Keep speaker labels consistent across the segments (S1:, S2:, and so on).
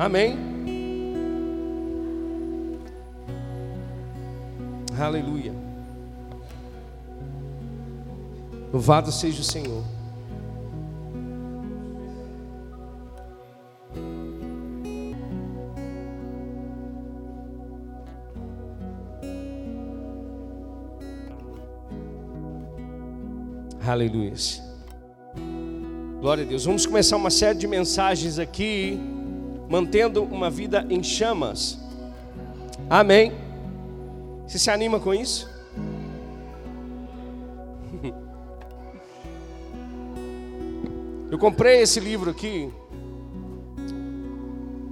S1: Amém? Aleluia. Louvado seja o Senhor. Aleluia. Glória a Deus. Vamos começar uma série de mensagens aqui, mantendo uma vida em chamas. Amém. Você se anima com isso? Eu comprei esse livro aqui,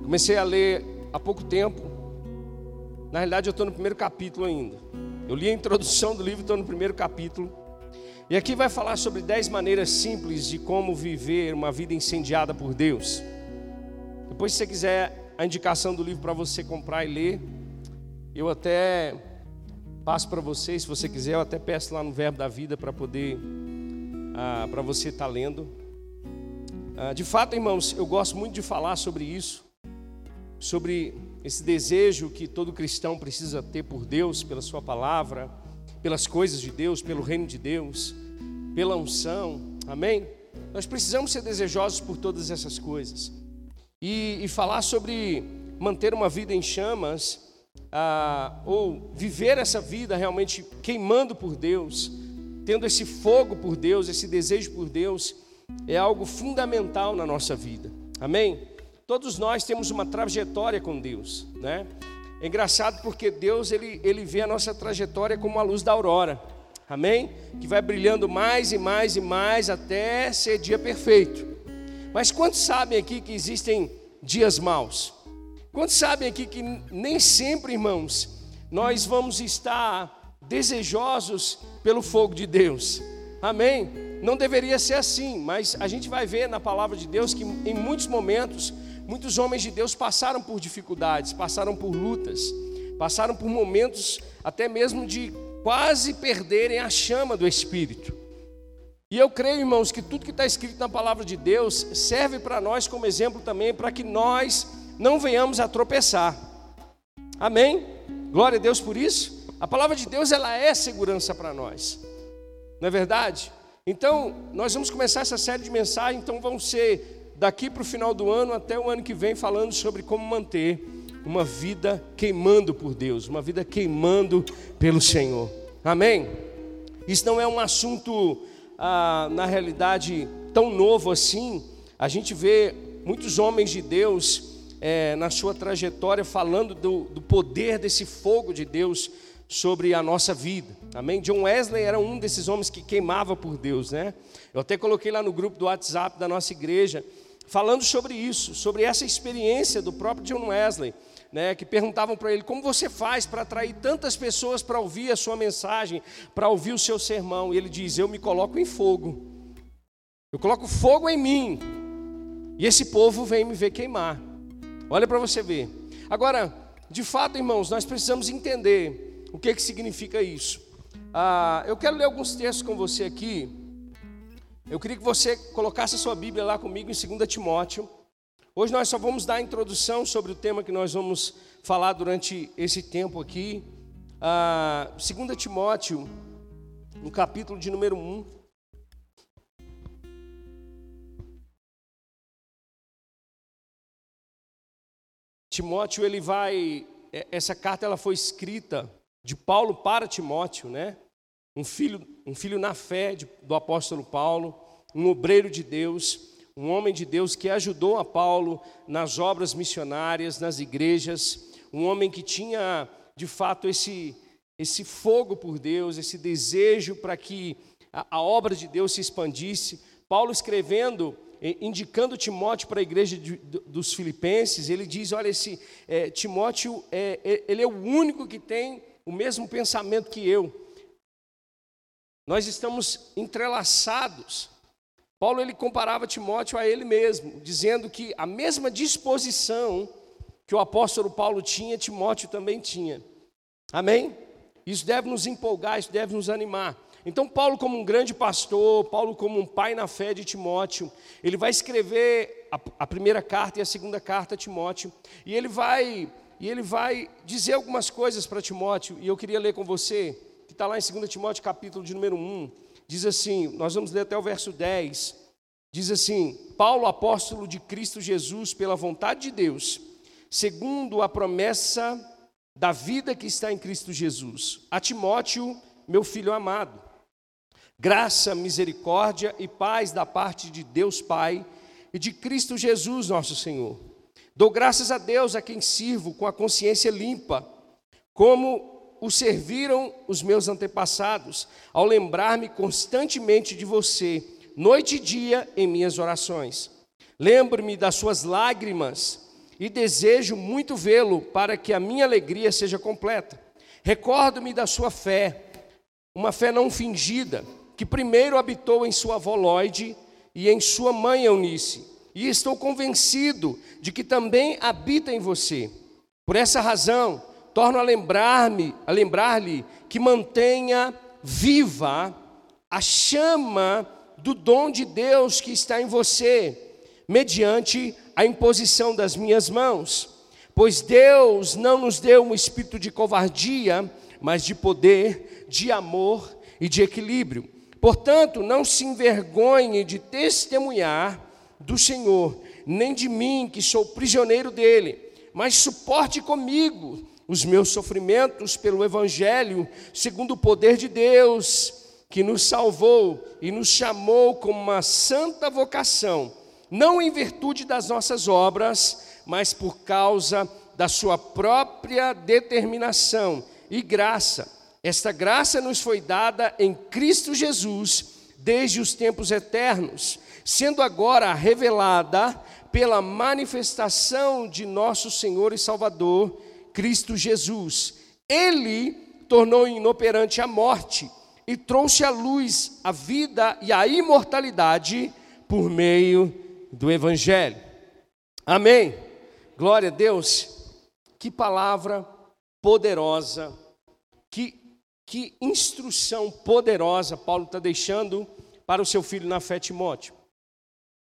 S1: comecei a ler há pouco tempo. Na realidade, eu estou no primeiro capítulo ainda. Eu li a introdução do livro, estou no primeiro capítulo. E aqui vai falar sobre dez maneiras simples de como viver uma vida incendiada por Deus. Depois, se você quiser a indicação do livro para você comprar e ler, eu até passo para você, se você quiser, eu até peço lá no Verbo da Vida para poder, ah, para você estar tá lendo. Ah, de fato, irmãos, eu gosto muito de falar sobre isso, sobre esse desejo que todo cristão precisa ter por Deus, pela Sua palavra pelas coisas de Deus, pelo reino de Deus, pela unção, amém? Nós precisamos ser desejosos por todas essas coisas e, e falar sobre manter uma vida em chamas, ah, ou viver essa vida realmente queimando por Deus, tendo esse fogo por Deus, esse desejo por Deus, é algo fundamental na nossa vida, amém? Todos nós temos uma trajetória com Deus, né? É engraçado porque Deus ele, ele vê a nossa trajetória como a luz da aurora, amém? Que vai brilhando mais e mais e mais até ser dia perfeito. Mas quantos sabem aqui que existem dias maus? Quantos sabem aqui que nem sempre, irmãos, nós vamos estar desejosos pelo fogo de Deus? Amém? Não deveria ser assim, mas a gente vai ver na palavra de Deus que em muitos momentos Muitos homens de Deus passaram por dificuldades, passaram por lutas, passaram por momentos até mesmo de quase perderem a chama do Espírito. E eu creio, irmãos, que tudo que está escrito na palavra de Deus serve para nós como exemplo também, para que nós não venhamos a tropeçar. Amém? Glória a Deus por isso. A palavra de Deus, ela é segurança para nós. Não é verdade? Então, nós vamos começar essa série de mensagens, então vão ser daqui para o final do ano até o ano que vem, falando sobre como manter uma vida queimando por Deus, uma vida queimando pelo Senhor. Amém? Isso não é um assunto, ah, na realidade, tão novo assim. A gente vê muitos homens de Deus é, na sua trajetória falando do, do poder desse fogo de Deus sobre a nossa vida. Amém? John Wesley era um desses homens que queimava por Deus, né? Eu até coloquei lá no grupo do WhatsApp da nossa igreja falando sobre isso, sobre essa experiência do próprio John Wesley, né, que perguntavam para ele como você faz para atrair tantas pessoas para ouvir a sua mensagem, para ouvir o seu sermão. E ele diz: Eu me coloco em fogo, eu coloco fogo em mim, e esse povo vem me ver queimar. Olha para você ver. Agora, de fato, irmãos, nós precisamos entender o que, que significa isso. Ah, eu quero ler alguns textos com você aqui eu queria que você colocasse a sua Bíblia lá comigo em 2 Timóteo. Hoje nós só vamos dar a introdução sobre o tema que nós vamos falar durante esse tempo aqui. Ah, 2 Timóteo, no capítulo de número 1. Timóteo, ele vai. É, essa carta ela foi escrita de Paulo para Timóteo, né? um filho, um filho na fé de, do apóstolo Paulo, um obreiro de Deus, um homem de Deus que ajudou a Paulo nas obras missionárias, nas igrejas, um homem que tinha de fato esse, esse fogo por Deus, esse desejo para que a, a obra de Deus se expandisse. Paulo escrevendo indicando Timóteo para a igreja de, dos filipenses, ele diz, olha, esse é, Timóteo, é, é, ele é o único que tem o mesmo pensamento que eu, nós estamos entrelaçados. Paulo ele comparava Timóteo a ele mesmo, dizendo que a mesma disposição que o apóstolo Paulo tinha, Timóteo também tinha. Amém? Isso deve nos empolgar, isso deve nos animar. Então, Paulo, como um grande pastor, Paulo, como um pai na fé de Timóteo, ele vai escrever a, a primeira carta e a segunda carta a Timóteo, e ele vai e ele vai dizer algumas coisas para Timóteo, e eu queria ler com você, que está lá em 2 Timóteo, capítulo de número 1, diz assim, nós vamos ler até o verso 10, diz assim, Paulo, apóstolo de Cristo Jesus, pela vontade de Deus, segundo a promessa da vida que está em Cristo Jesus, a Timóteo, meu filho amado, graça, misericórdia e paz da parte de Deus Pai e de Cristo Jesus, nosso Senhor. Dou graças a Deus a quem sirvo com a consciência limpa, como o serviram os meus antepassados, ao lembrar-me constantemente de você, noite e dia em minhas orações. Lembro-me das suas lágrimas e desejo muito vê-lo para que a minha alegria seja completa. Recordo-me da sua fé, uma fé não fingida, que primeiro habitou em sua avó e em sua mãe Eunice e estou convencido de que também habita em você. Por essa razão, torno a lembrar-me, a lembrar-lhe que mantenha viva a chama do dom de Deus que está em você, mediante a imposição das minhas mãos. Pois Deus não nos deu um espírito de covardia, mas de poder, de amor e de equilíbrio. Portanto, não se envergonhe de testemunhar do Senhor, nem de mim, que sou prisioneiro dele, mas suporte comigo os meus sofrimentos pelo Evangelho, segundo o poder de Deus, que nos salvou e nos chamou com uma santa vocação, não em virtude das nossas obras, mas por causa da sua própria determinação e graça. Esta graça nos foi dada em Cristo Jesus desde os tempos eternos sendo agora revelada pela manifestação de nosso Senhor e Salvador, Cristo Jesus. Ele tornou inoperante a morte e trouxe à luz a vida e a imortalidade por meio do Evangelho. Amém. Glória a Deus. Que palavra poderosa, que, que instrução poderosa Paulo está deixando para o seu filho na fé, Timóteo.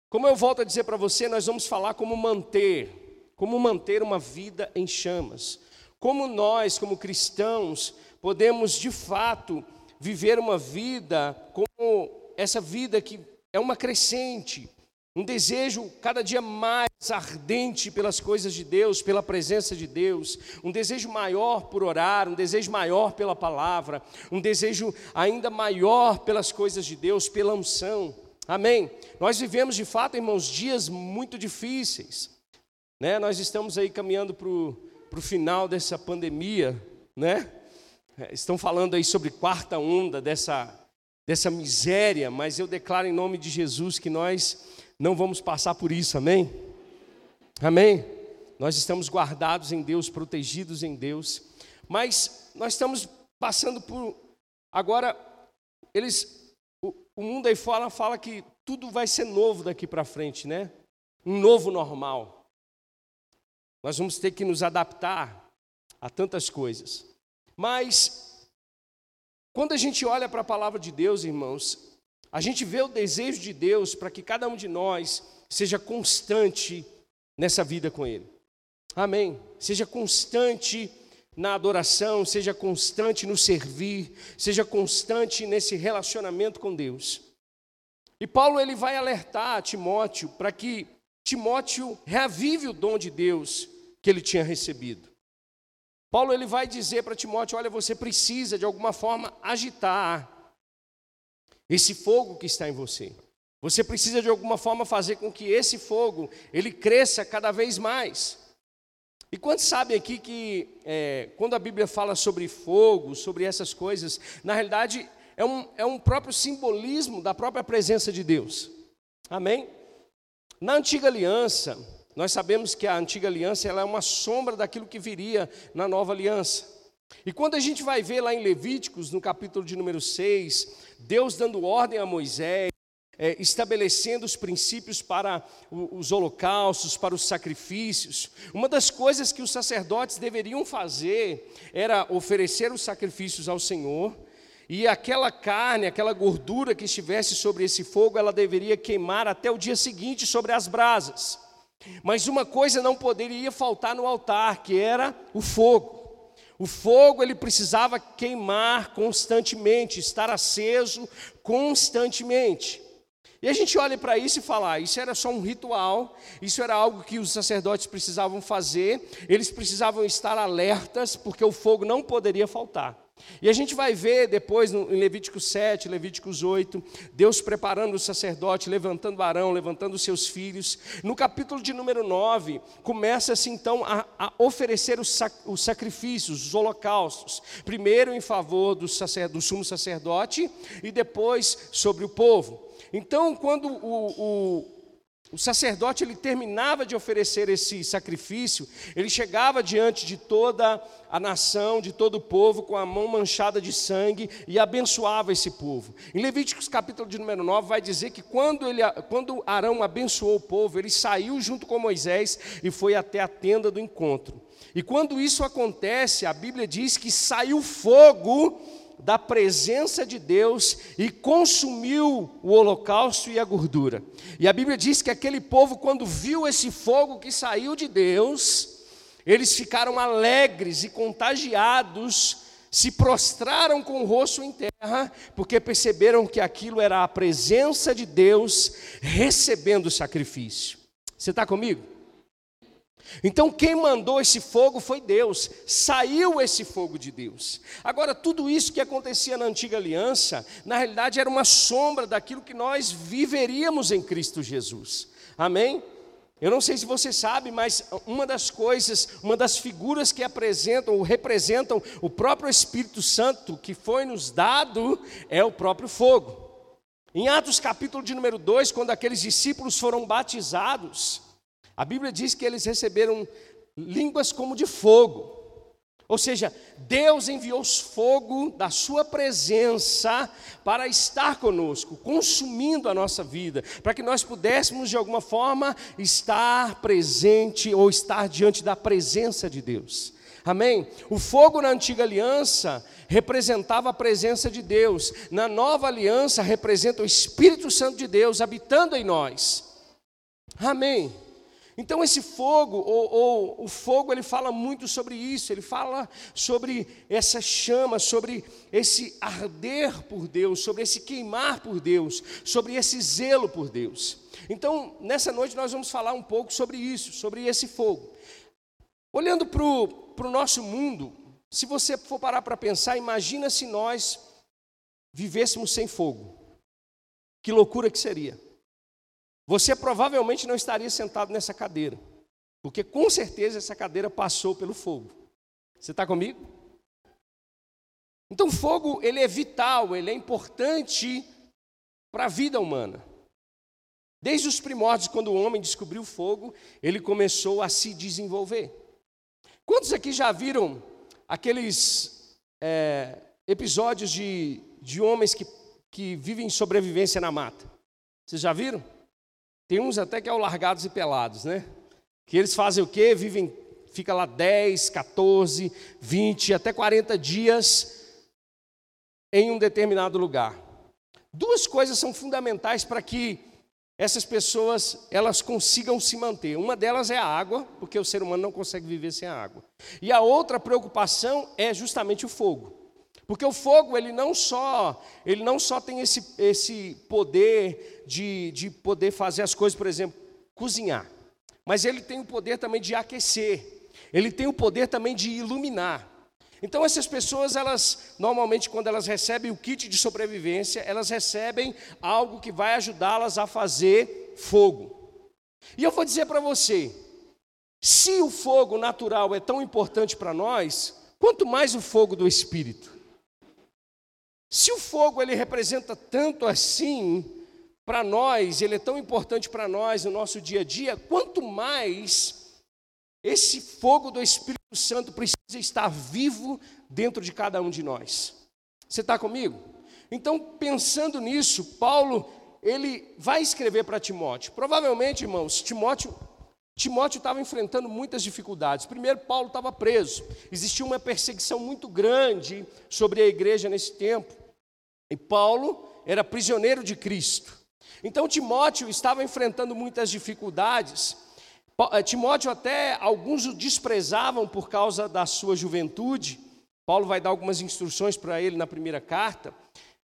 S1: Como eu volto a dizer para você, nós vamos falar como manter, como manter uma vida em chamas. Como nós, como cristãos, podemos de fato viver uma vida como essa vida que é uma crescente, um desejo cada dia mais ardente pelas coisas de Deus, pela presença de Deus, um desejo maior por orar, um desejo maior pela palavra, um desejo ainda maior pelas coisas de Deus, pela unção. Amém? Nós vivemos de fato, irmãos, dias muito difíceis. Né? Nós estamos aí caminhando para o final dessa pandemia, né? É, estão falando aí sobre quarta onda dessa, dessa miséria, mas eu declaro em nome de Jesus que nós não vamos passar por isso, amém? Amém? Nós estamos guardados em Deus, protegidos em Deus, mas nós estamos passando por. Agora, eles o mundo aí fora fala que tudo vai ser novo daqui para frente, né? Um novo normal. Nós vamos ter que nos adaptar a tantas coisas. Mas, quando a gente olha para a palavra de Deus, irmãos, a gente vê o desejo de Deus para que cada um de nós seja constante nessa vida com Ele. Amém. Seja constante na adoração, seja constante no servir, seja constante nesse relacionamento com Deus. E Paulo ele vai alertar Timóteo para que Timóteo reavive o dom de Deus que ele tinha recebido. Paulo ele vai dizer para Timóteo, olha, você precisa de alguma forma agitar esse fogo que está em você. Você precisa de alguma forma fazer com que esse fogo ele cresça cada vez mais. E quantos sabem aqui que é, quando a Bíblia fala sobre fogo, sobre essas coisas, na realidade é um, é um próprio simbolismo da própria presença de Deus. Amém? Na antiga aliança, nós sabemos que a antiga aliança ela é uma sombra daquilo que viria na nova aliança. E quando a gente vai ver lá em Levíticos, no capítulo de número 6, Deus dando ordem a Moisés, é, estabelecendo os princípios para os holocaustos, para os sacrifícios. Uma das coisas que os sacerdotes deveriam fazer era oferecer os sacrifícios ao Senhor e aquela carne, aquela gordura que estivesse sobre esse fogo, ela deveria queimar até o dia seguinte sobre as brasas. Mas uma coisa não poderia faltar no altar, que era o fogo. O fogo ele precisava queimar constantemente, estar aceso constantemente. E a gente olha para isso e fala: ah, isso era só um ritual, isso era algo que os sacerdotes precisavam fazer, eles precisavam estar alertas, porque o fogo não poderia faltar. E a gente vai ver depois em Levíticos 7, Levíticos 8, Deus preparando o sacerdote, levantando Arão, levantando seus filhos. No capítulo de número 9, começa-se então a, a oferecer os, sac, os, sacrifícios, os holocaustos. Primeiro em favor do, sacer, do sumo sacerdote e depois sobre o povo. Então, quando o, o o sacerdote ele terminava de oferecer esse sacrifício, ele chegava diante de toda a nação, de todo o povo, com a mão manchada de sangue e abençoava esse povo. Em Levíticos capítulo de número 9 vai dizer que quando, ele, quando Arão abençoou o povo, ele saiu junto com Moisés e foi até a tenda do encontro. E quando isso acontece, a Bíblia diz que saiu fogo da presença de Deus e consumiu o holocausto e a gordura. E a Bíblia diz que aquele povo, quando viu esse fogo que saiu de Deus, eles ficaram alegres e contagiados, se prostraram com o rosto em terra, porque perceberam que aquilo era a presença de Deus recebendo o sacrifício. Você está comigo? Então, quem mandou esse fogo foi Deus, saiu esse fogo de Deus. Agora, tudo isso que acontecia na antiga aliança, na realidade era uma sombra daquilo que nós viveríamos em Cristo Jesus. Amém? Eu não sei se você sabe, mas uma das coisas, uma das figuras que apresentam ou representam o próprio Espírito Santo que foi nos dado é o próprio fogo. Em Atos capítulo de número 2, quando aqueles discípulos foram batizados, a Bíblia diz que eles receberam línguas como de fogo. Ou seja, Deus enviou fogo da Sua presença para estar conosco, consumindo a nossa vida, para que nós pudéssemos de alguma forma estar presente ou estar diante da presença de Deus. Amém? O fogo na antiga aliança representava a presença de Deus, na nova aliança representa o Espírito Santo de Deus habitando em nós. Amém? Então esse fogo, ou, ou, o fogo, ele fala muito sobre isso, ele fala sobre essa chama, sobre esse arder por Deus, sobre esse queimar por Deus, sobre esse zelo por Deus. Então, nessa noite nós vamos falar um pouco sobre isso, sobre esse fogo. Olhando para o nosso mundo, se você for parar para pensar, imagina se nós vivêssemos sem fogo. Que loucura que seria. Você provavelmente não estaria sentado nessa cadeira, porque com certeza essa cadeira passou pelo fogo. Você está comigo? Então, fogo ele é vital, ele é importante para a vida humana. Desde os primórdios, quando o homem descobriu o fogo, ele começou a se desenvolver. Quantos aqui já viram aqueles é, episódios de, de homens que, que vivem sobrevivência na mata? Vocês já viram? Tem uns até que é o largados e pelados, né? Que eles fazem o quê? Vivem, fica lá 10, 14, 20, até 40 dias em um determinado lugar. Duas coisas são fundamentais para que essas pessoas elas consigam se manter. Uma delas é a água, porque o ser humano não consegue viver sem a água. E a outra preocupação é justamente o fogo. Porque o fogo, ele não só, ele não só tem esse, esse poder de, de poder fazer as coisas, por exemplo, cozinhar, mas ele tem o poder também de aquecer, ele tem o poder também de iluminar. Então essas pessoas, elas normalmente quando elas recebem o kit de sobrevivência, elas recebem algo que vai ajudá-las a fazer fogo. E eu vou dizer para você, se o fogo natural é tão importante para nós, quanto mais o fogo do espírito. Se o fogo ele representa tanto assim para nós, ele é tão importante para nós no nosso dia a dia, quanto mais esse fogo do Espírito Santo precisa estar vivo dentro de cada um de nós. Você está comigo? Então, pensando nisso, Paulo ele vai escrever para Timóteo. Provavelmente, irmãos, Timóteo Timóteo estava enfrentando muitas dificuldades. Primeiro, Paulo estava preso. Existia uma perseguição muito grande sobre a igreja nesse tempo. E Paulo era prisioneiro de Cristo. Então Timóteo estava enfrentando muitas dificuldades. Eh, Timóteo até alguns o desprezavam por causa da sua juventude. Paulo vai dar algumas instruções para ele na primeira carta.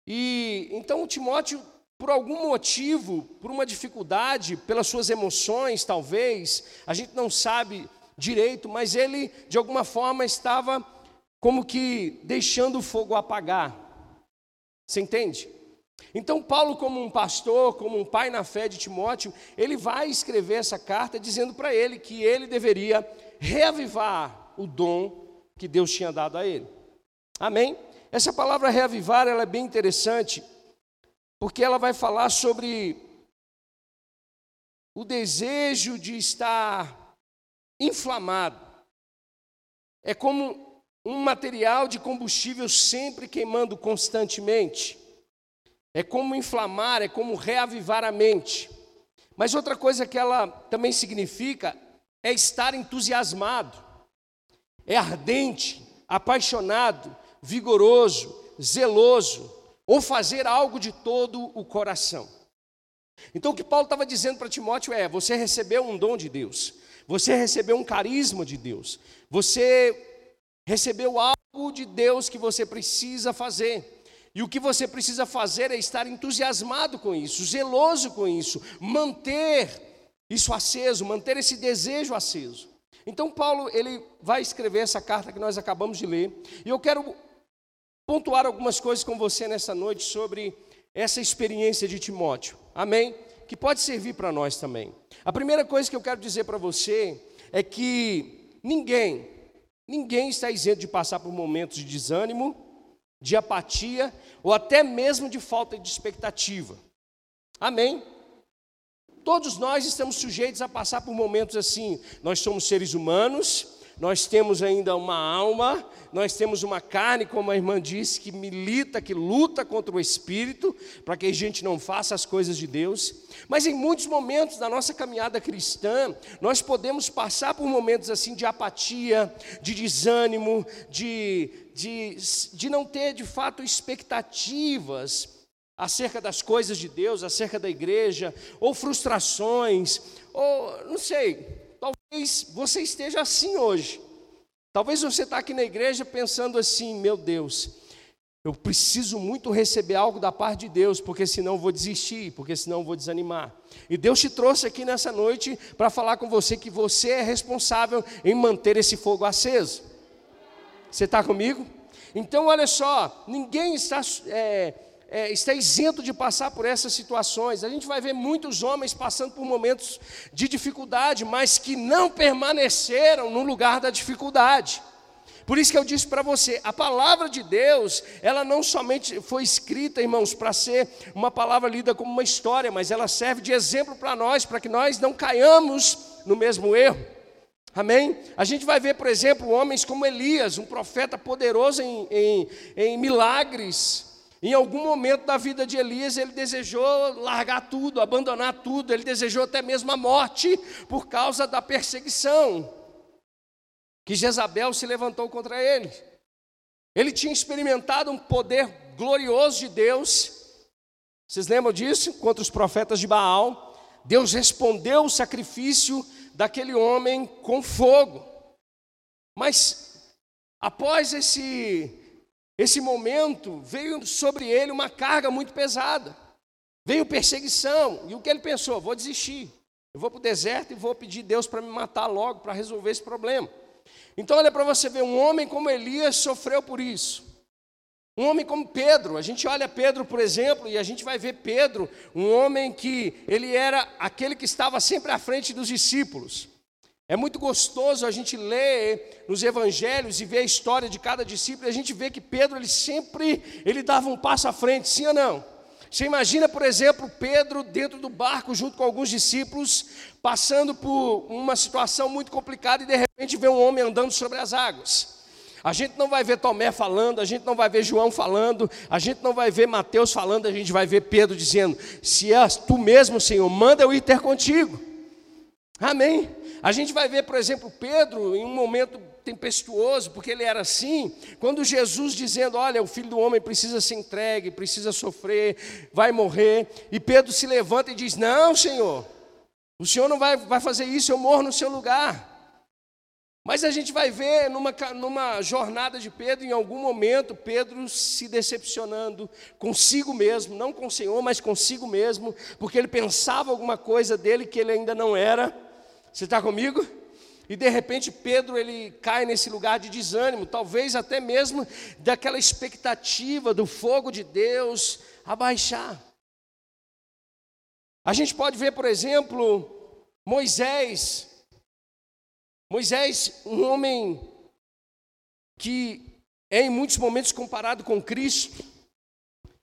S1: E então Timóteo, por algum motivo, por uma dificuldade, pelas suas emoções, talvez, a gente não sabe direito, mas ele de alguma forma estava como que deixando o fogo apagar. Você entende? Então, Paulo, como um pastor, como um pai na fé de Timóteo, ele vai escrever essa carta dizendo para ele que ele deveria reavivar o dom que Deus tinha dado a ele. Amém? Essa palavra reavivar ela é bem interessante, porque ela vai falar sobre o desejo de estar inflamado. É como um material de combustível sempre queimando constantemente. É como inflamar, é como reavivar a mente. Mas outra coisa que ela também significa é estar entusiasmado, é ardente, apaixonado, vigoroso, zeloso, ou fazer algo de todo o coração. Então o que Paulo estava dizendo para Timóteo é: você recebeu um dom de Deus, você recebeu um carisma de Deus, você recebeu algo de Deus que você precisa fazer. E o que você precisa fazer é estar entusiasmado com isso, zeloso com isso, manter isso aceso, manter esse desejo aceso. Então Paulo, ele vai escrever essa carta que nós acabamos de ler, e eu quero pontuar algumas coisas com você nessa noite sobre essa experiência de Timóteo. Amém? Que pode servir para nós também. A primeira coisa que eu quero dizer para você é que ninguém, ninguém está isento de passar por momentos de desânimo, de apatia ou até mesmo de falta de expectativa. Amém? Todos nós estamos sujeitos a passar por momentos assim. Nós somos seres humanos, nós temos ainda uma alma, nós temos uma carne, como a irmã disse, que milita, que luta contra o espírito, para que a gente não faça as coisas de Deus. Mas em muitos momentos da nossa caminhada cristã, nós podemos passar por momentos assim de apatia, de desânimo, de, de, de não ter de fato expectativas acerca das coisas de Deus, acerca da igreja, ou frustrações, ou não sei, Talvez você esteja assim hoje. Talvez você está aqui na igreja pensando assim: meu Deus, eu preciso muito receber algo da parte de Deus, porque senão vou desistir, porque senão vou desanimar. E Deus te trouxe aqui nessa noite para falar com você que você é responsável em manter esse fogo aceso. Você está comigo? Então, olha só, ninguém está. É, é, está isento de passar por essas situações. A gente vai ver muitos homens passando por momentos de dificuldade, mas que não permaneceram no lugar da dificuldade. Por isso que eu disse para você, a palavra de Deus, ela não somente foi escrita, irmãos, para ser uma palavra lida como uma história, mas ela serve de exemplo para nós, para que nós não caiamos no mesmo erro. Amém? A gente vai ver, por exemplo, homens como Elias, um profeta poderoso em, em, em milagres, em algum momento da vida de Elias, ele desejou largar tudo, abandonar tudo, ele desejou até mesmo a morte por causa da perseguição que Jezabel se levantou contra ele. Ele tinha experimentado um poder glorioso de Deus. Vocês lembram disso? Contra os profetas de Baal. Deus respondeu o sacrifício daquele homem com fogo. Mas após esse esse momento veio sobre ele uma carga muito pesada. Veio perseguição. E o que ele pensou? Vou desistir. Eu vou para o deserto e vou pedir Deus para me matar logo, para resolver esse problema. Então, olha para você ver, um homem como Elias sofreu por isso. Um homem como Pedro, a gente olha Pedro, por exemplo, e a gente vai ver Pedro, um homem que ele era aquele que estava sempre à frente dos discípulos. É muito gostoso a gente ler nos evangelhos e ver a história de cada discípulo, e a gente vê que Pedro ele sempre ele dava um passo à frente, sim ou não? Você imagina, por exemplo, Pedro dentro do barco junto com alguns discípulos, passando por uma situação muito complicada e de repente vê um homem andando sobre as águas. A gente não vai ver Tomé falando, a gente não vai ver João falando, a gente não vai ver Mateus falando, a gente vai ver Pedro dizendo: Se és tu mesmo, Senhor, manda eu ir ter contigo. Amém. A gente vai ver, por exemplo, Pedro em um momento tempestuoso, porque ele era assim, quando Jesus dizendo: Olha, o filho do homem precisa ser entregue, precisa sofrer, vai morrer, e Pedro se levanta e diz: Não, Senhor, o Senhor não vai, vai fazer isso, eu morro no seu lugar. Mas a gente vai ver numa, numa jornada de Pedro, em algum momento, Pedro se decepcionando consigo mesmo, não com o Senhor, mas consigo mesmo, porque ele pensava alguma coisa dele que ele ainda não era. Você está comigo? E de repente Pedro ele cai nesse lugar de desânimo, talvez até mesmo daquela expectativa do fogo de Deus abaixar. A gente pode ver, por exemplo, Moisés. Moisés, um homem que é em muitos momentos comparado com Cristo,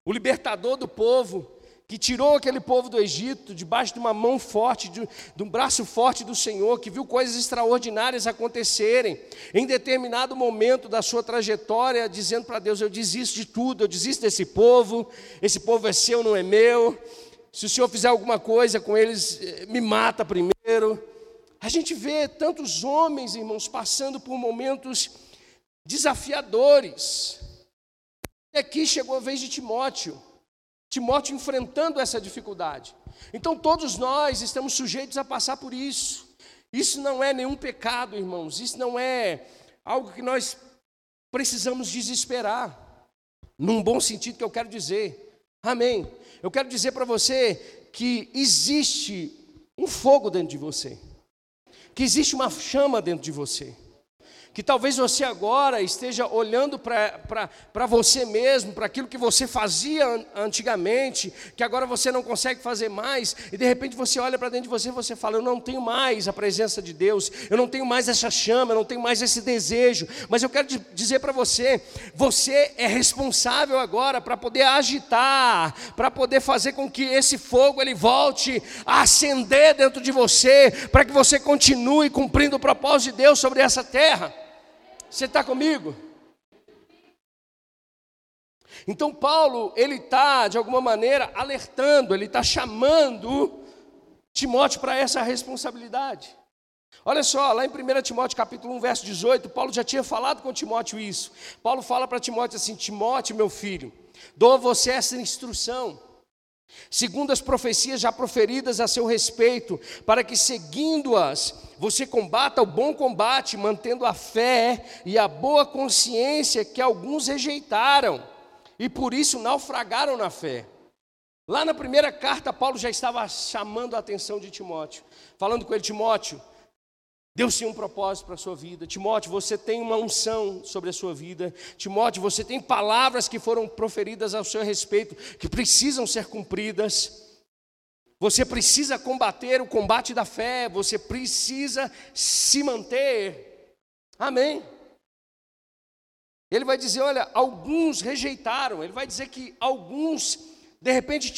S1: o libertador do povo, que tirou aquele povo do Egito debaixo de uma mão forte, de, de, um braço forte do Senhor, que viu coisas extraordinárias acontecerem, em determinado momento da sua trajetória, dizendo para Deus: Eu desisto de tudo, eu desisto desse povo, esse povo é seu, não é meu. Se o Senhor fizer alguma coisa com eles, eh, me mata primeiro. A gente vê tantos homens, irmãos, passando por momentos desafiadores. E aqui chegou a vez de Timóteo. Timóteo enfrentando essa dificuldade. Então todos nós estamos sujeitos a passar por isso. Isso não é nenhum pecado, irmãos. Isso não é algo que nós precisamos desesperar. Num bom sentido que eu quero dizer. Amém. Eu quero dizer para você que existe um fogo dentro de você. Que existe uma chama dentro de você que talvez você agora esteja olhando para você mesmo, para aquilo que você fazia antigamente, que agora você não consegue fazer mais, e de repente você olha para dentro de você e você fala: Eu não tenho mais a presença de Deus, eu não tenho mais essa chama, eu não tenho mais esse desejo, mas eu quero dizer para você: você é responsável agora para poder agitar, para poder fazer com que esse fogo ele volte a acender dentro de você, para que você continue cumprindo o propósito de Deus sobre essa terra. Você está comigo? Então Paulo, ele está, de alguma maneira, alertando, ele está chamando Timóteo para essa responsabilidade. Olha só, lá em 1 Timóteo capítulo 1, verso 18, Paulo já tinha falado com Timóteo isso. Paulo fala para Timóteo assim: Timóteo, meu filho, dou a você essa instrução segundo as profecias já proferidas a seu respeito, para que seguindo-as, você combata o bom combate, mantendo a fé e a boa consciência que alguns rejeitaram e por isso naufragaram na fé. Lá na primeira carta, Paulo já estava chamando a atenção de Timóteo, falando com ele: Timóteo, Deus tem um propósito para a sua vida. Timóteo, você tem uma unção sobre a sua vida. Timóteo, você tem palavras que foram proferidas ao seu respeito, que precisam ser cumpridas. Você precisa combater o combate da fé, você precisa se manter. Amém. Ele vai dizer: olha, alguns rejeitaram, ele vai dizer que alguns, de repente,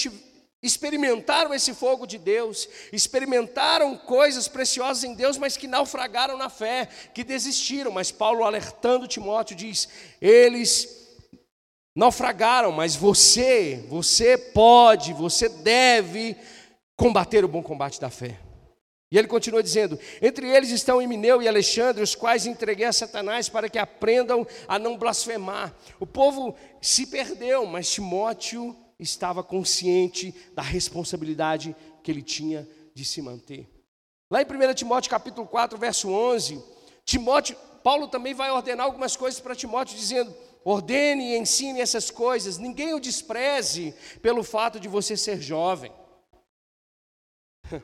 S1: experimentaram esse fogo de Deus, experimentaram coisas preciosas em Deus, mas que naufragaram na fé, que desistiram. Mas Paulo, alertando Timóteo, diz: eles naufragaram, mas você, você pode, você deve combater o bom combate da fé. E ele continua dizendo: Entre eles estão Emineu e Alexandre, os quais entreguei a Satanás para que aprendam a não blasfemar. O povo se perdeu, mas Timóteo estava consciente da responsabilidade que ele tinha de se manter. Lá em 1 Timóteo capítulo 4, verso 11, Timóteo, Paulo também vai ordenar algumas coisas para Timóteo, dizendo: ordene e ensine essas coisas, ninguém o despreze pelo fato de você ser jovem.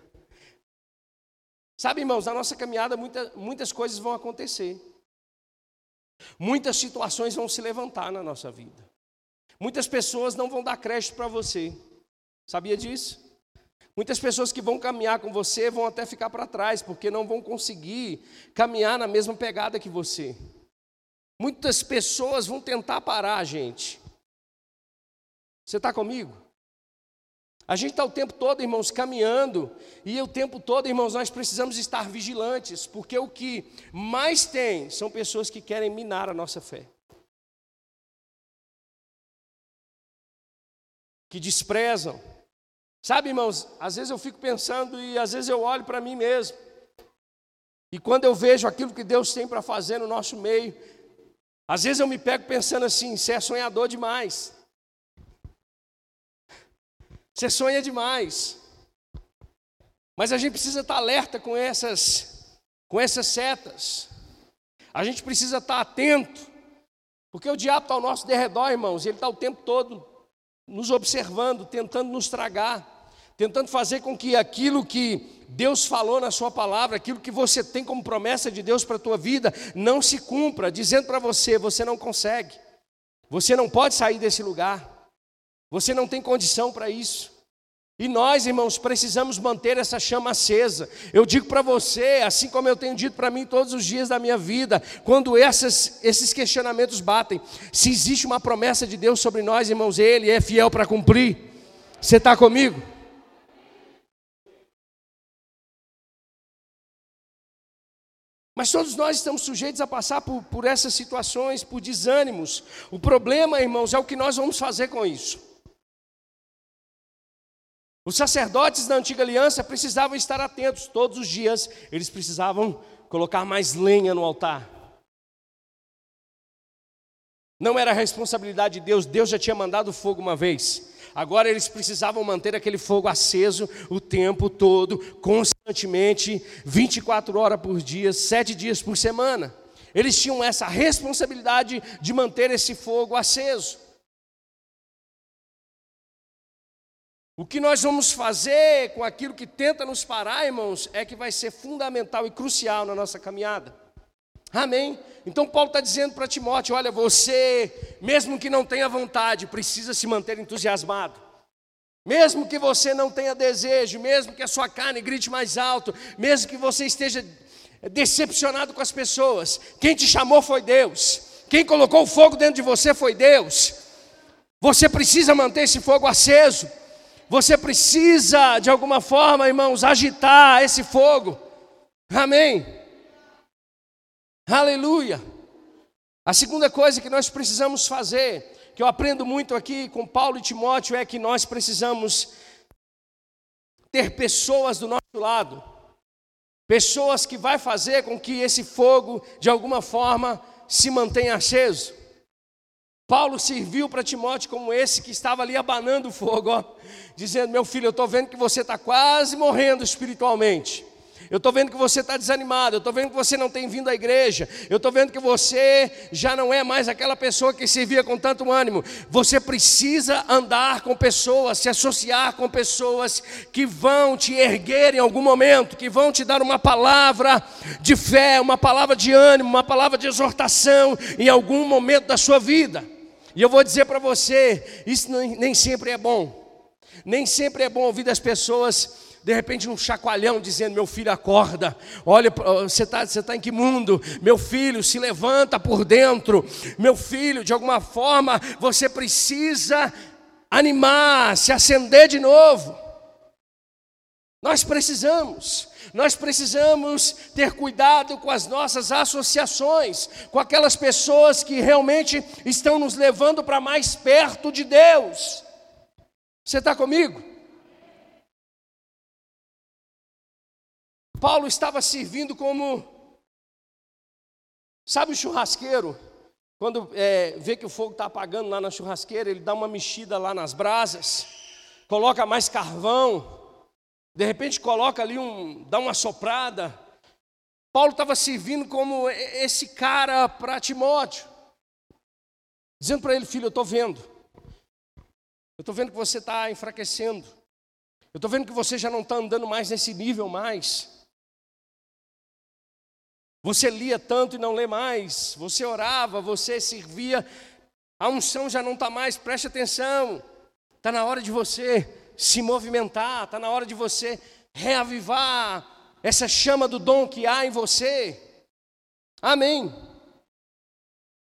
S1: Sabe, irmãos, na nossa caminhada muita, muitas coisas vão acontecer, muitas situações vão se levantar na nossa vida. Muitas pessoas não vão dar crédito para você. Sabia disso? Muitas pessoas que vão caminhar com você vão até ficar para trás, porque não vão conseguir caminhar na mesma pegada que você. Muitas pessoas vão tentar parar a gente. Você está comigo? A gente está o tempo todo, irmãos, caminhando, e o tempo todo, irmãos, nós precisamos estar vigilantes, porque o que mais tem são pessoas que querem minar a nossa fé. Que desprezam. Sabe, irmãos, às vezes eu fico pensando e às vezes eu olho para mim mesmo. E quando eu vejo aquilo que Deus tem para fazer no nosso meio, às vezes eu me pego pensando assim: você é sonhador demais. Você sonha demais. Mas a gente precisa estar alerta com essas, com essas setas. A gente precisa estar atento, porque o diabo está ao nosso derredor, irmãos, ele está o tempo todo nos observando, tentando nos tragar, tentando fazer com que aquilo que Deus falou na Sua palavra, aquilo que você tem como promessa de Deus para a tua vida, não se cumpra, dizendo para você: você não consegue, você não pode sair desse lugar, você não tem condição para isso. E nós, irmãos, precisamos manter essa chama acesa. Eu digo para você, assim como eu tenho dito para mim todos os dias da minha vida, quando essas, esses questionamentos batem, se existe uma promessa de Deus sobre nós, irmãos, Ele é fiel para cumprir. Você está comigo? Mas todos nós estamos sujeitos a passar por, por essas situações, por desânimos. O problema, irmãos, é o que nós vamos fazer com isso. Os sacerdotes da antiga aliança precisavam estar atentos todos os dias, eles precisavam colocar mais lenha no altar. Não era responsabilidade de Deus, Deus já tinha mandado fogo uma vez. Agora eles precisavam manter aquele fogo aceso o tempo todo, constantemente, 24 horas por dia, sete dias por semana. Eles tinham essa responsabilidade de manter esse fogo aceso. O que nós vamos fazer com aquilo que tenta nos parar, irmãos, é que vai ser fundamental e crucial na nossa caminhada. Amém? Então Paulo está dizendo para Timóteo: olha, você, mesmo que não tenha vontade, precisa se manter entusiasmado. Mesmo que você não tenha desejo, mesmo que a sua carne grite mais alto, mesmo que você esteja decepcionado com as pessoas, quem te chamou foi Deus, quem colocou o fogo dentro de você foi Deus. Você precisa manter esse fogo aceso. Você precisa, de alguma forma, irmãos, agitar esse fogo. Amém. Aleluia. A segunda coisa que nós precisamos fazer, que eu aprendo muito aqui com Paulo e Timóteo, é que nós precisamos ter pessoas do nosso lado. Pessoas que vai fazer com que esse fogo, de alguma forma, se mantenha aceso. Paulo serviu para Timóteo como esse que estava ali abanando o fogo, ó, dizendo: Meu filho, eu estou vendo que você está quase morrendo espiritualmente. Eu estou vendo que você está desanimado, eu estou vendo que você não tem vindo à igreja, eu estou vendo que você já não é mais aquela pessoa que servia com tanto ânimo. Você precisa andar com pessoas, se associar com pessoas que vão te erguer em algum momento, que vão te dar uma palavra de fé, uma palavra de ânimo, uma palavra de exortação em algum momento da sua vida. E eu vou dizer para você: isso nem sempre é bom. Nem sempre é bom ouvir das pessoas, de repente, um chacoalhão dizendo: Meu filho, acorda, olha, você está você tá em que mundo? Meu filho, se levanta por dentro. Meu filho, de alguma forma, você precisa animar, se acender de novo. Nós precisamos, nós precisamos ter cuidado com as nossas associações, com aquelas pessoas que realmente estão nos levando para mais perto de Deus. Você está comigo? Paulo estava servindo como, sabe o churrasqueiro? Quando é, vê que o fogo está apagando lá na churrasqueira, ele dá uma mexida lá nas brasas, coloca mais carvão, de repente coloca ali um, dá uma soprada. Paulo estava servindo como esse cara para Timóteo, dizendo para ele, filho, eu estou vendo, eu estou vendo que você está enfraquecendo, eu estou vendo que você já não está andando mais nesse nível mais. Você lia tanto e não lê mais, você orava, você servia, a unção já não está mais, preste atenção, está na hora de você se movimentar, está na hora de você reavivar essa chama do dom que há em você. Amém.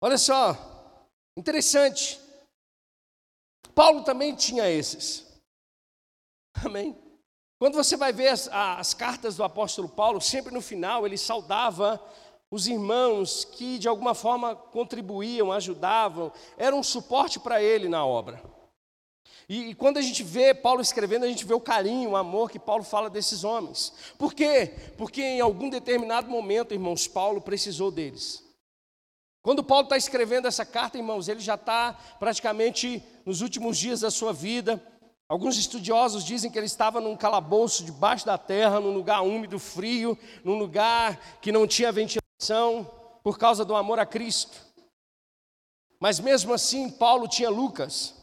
S1: Olha só, interessante. Paulo também tinha esses. Amém. Quando você vai ver as, as, cartas do apóstolo Paulo, sempre no final ele saudava os irmãos que de alguma forma contribuíam, ajudavam, eram um suporte para ele na obra. E, e, quando a gente vê Paulo escrevendo, a gente vê o carinho, o amor que Paulo fala desses homens. Por quê? Porque em algum determinado momento, irmãos, Paulo precisou deles. Quando Paulo está escrevendo essa carta, irmãos, ele já está praticamente nos últimos dias da sua vida. Alguns estudiosos dizem que ele estava num calabouço debaixo da terra, num lugar úmido, frio, num lugar que não tinha ventilação, por causa do amor a Cristo. Mas mesmo assim, Paulo tinha Lucas,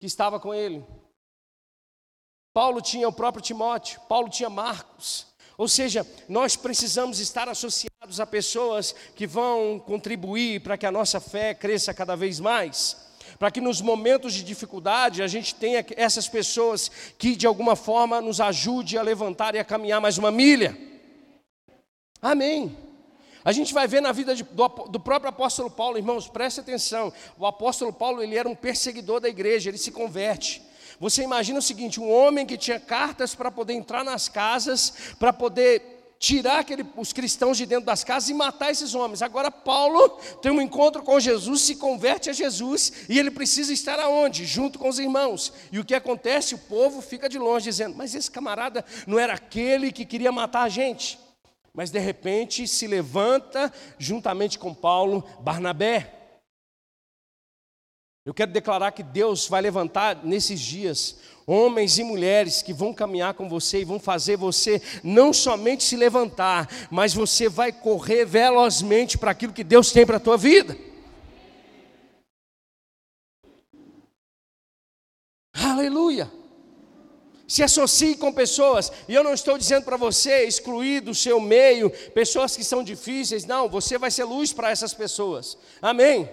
S1: que estava com ele. Paulo tinha o próprio Timóteo, Paulo tinha Marcos. Ou seja, nós precisamos estar associados a pessoas que vão contribuir para que a nossa fé cresça cada vez mais. Para que nos momentos de dificuldade a gente tenha essas pessoas que de alguma forma nos ajude a levantar e a caminhar mais uma milha. Amém. A gente vai ver na vida de, do, do, próprio apóstolo Paulo, irmãos, preste atenção. O apóstolo Paulo, ele era um perseguidor da igreja, ele se converte. Você imagina o seguinte: um homem que tinha cartas para poder entrar nas casas, para poder tirar aquele, os cristãos de dentro das casas e matar esses homens. Agora, Paulo tem um encontro com Jesus, se converte a Jesus e ele precisa estar aonde? Junto com os irmãos. E o que acontece? O povo fica de longe dizendo: Mas esse camarada não era aquele que queria matar a gente. Mas de repente se levanta, juntamente com Paulo, Barnabé. Eu quero declarar que Deus vai levantar nesses dias homens e mulheres que vão caminhar com você e vão fazer você não somente se levantar, mas você vai correr velozmente para aquilo que Deus tem para a tua vida. Aleluia se associe com pessoas, e eu não estou dizendo para você excluir do seu meio pessoas que são difíceis, não, você vai ser luz para essas pessoas, amém?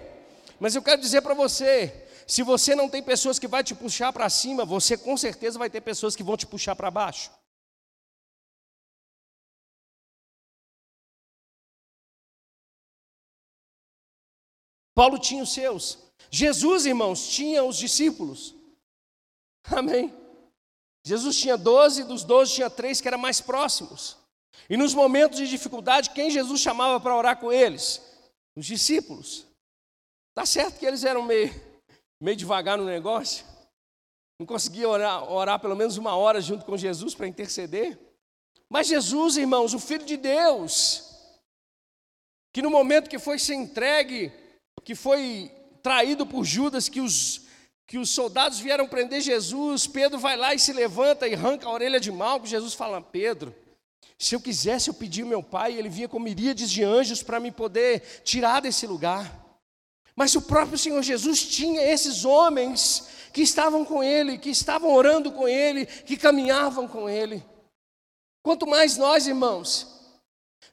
S1: Mas eu quero dizer para você, se você não tem pessoas que vai te puxar para cima, você com certeza vai ter pessoas que vão te puxar para baixo. Paulo tinha os seus, Jesus, irmãos, tinha os discípulos, amém? Jesus tinha doze, dos doze tinha três que eram mais próximos. E nos momentos de dificuldade, quem Jesus chamava para orar com eles? Os discípulos. Tá certo que eles eram meio, meio devagar no negócio, não conseguiam orar, orar pelo menos uma hora junto com Jesus para interceder. Mas Jesus, irmãos, o Filho de Deus, que no momento que foi ser entregue, que foi traído por Judas, que os que os soldados vieram prender Jesus, Pedro vai lá e se levanta e arranca a orelha de Malco. Jesus fala: Pedro, se eu quisesse, eu pedia ao meu pai, ele vinha com miríades de anjos para me poder tirar desse lugar. Mas o próprio Senhor Jesus tinha esses homens que estavam com ele, que estavam orando com ele, que caminhavam com ele. Quanto mais nós, irmãos,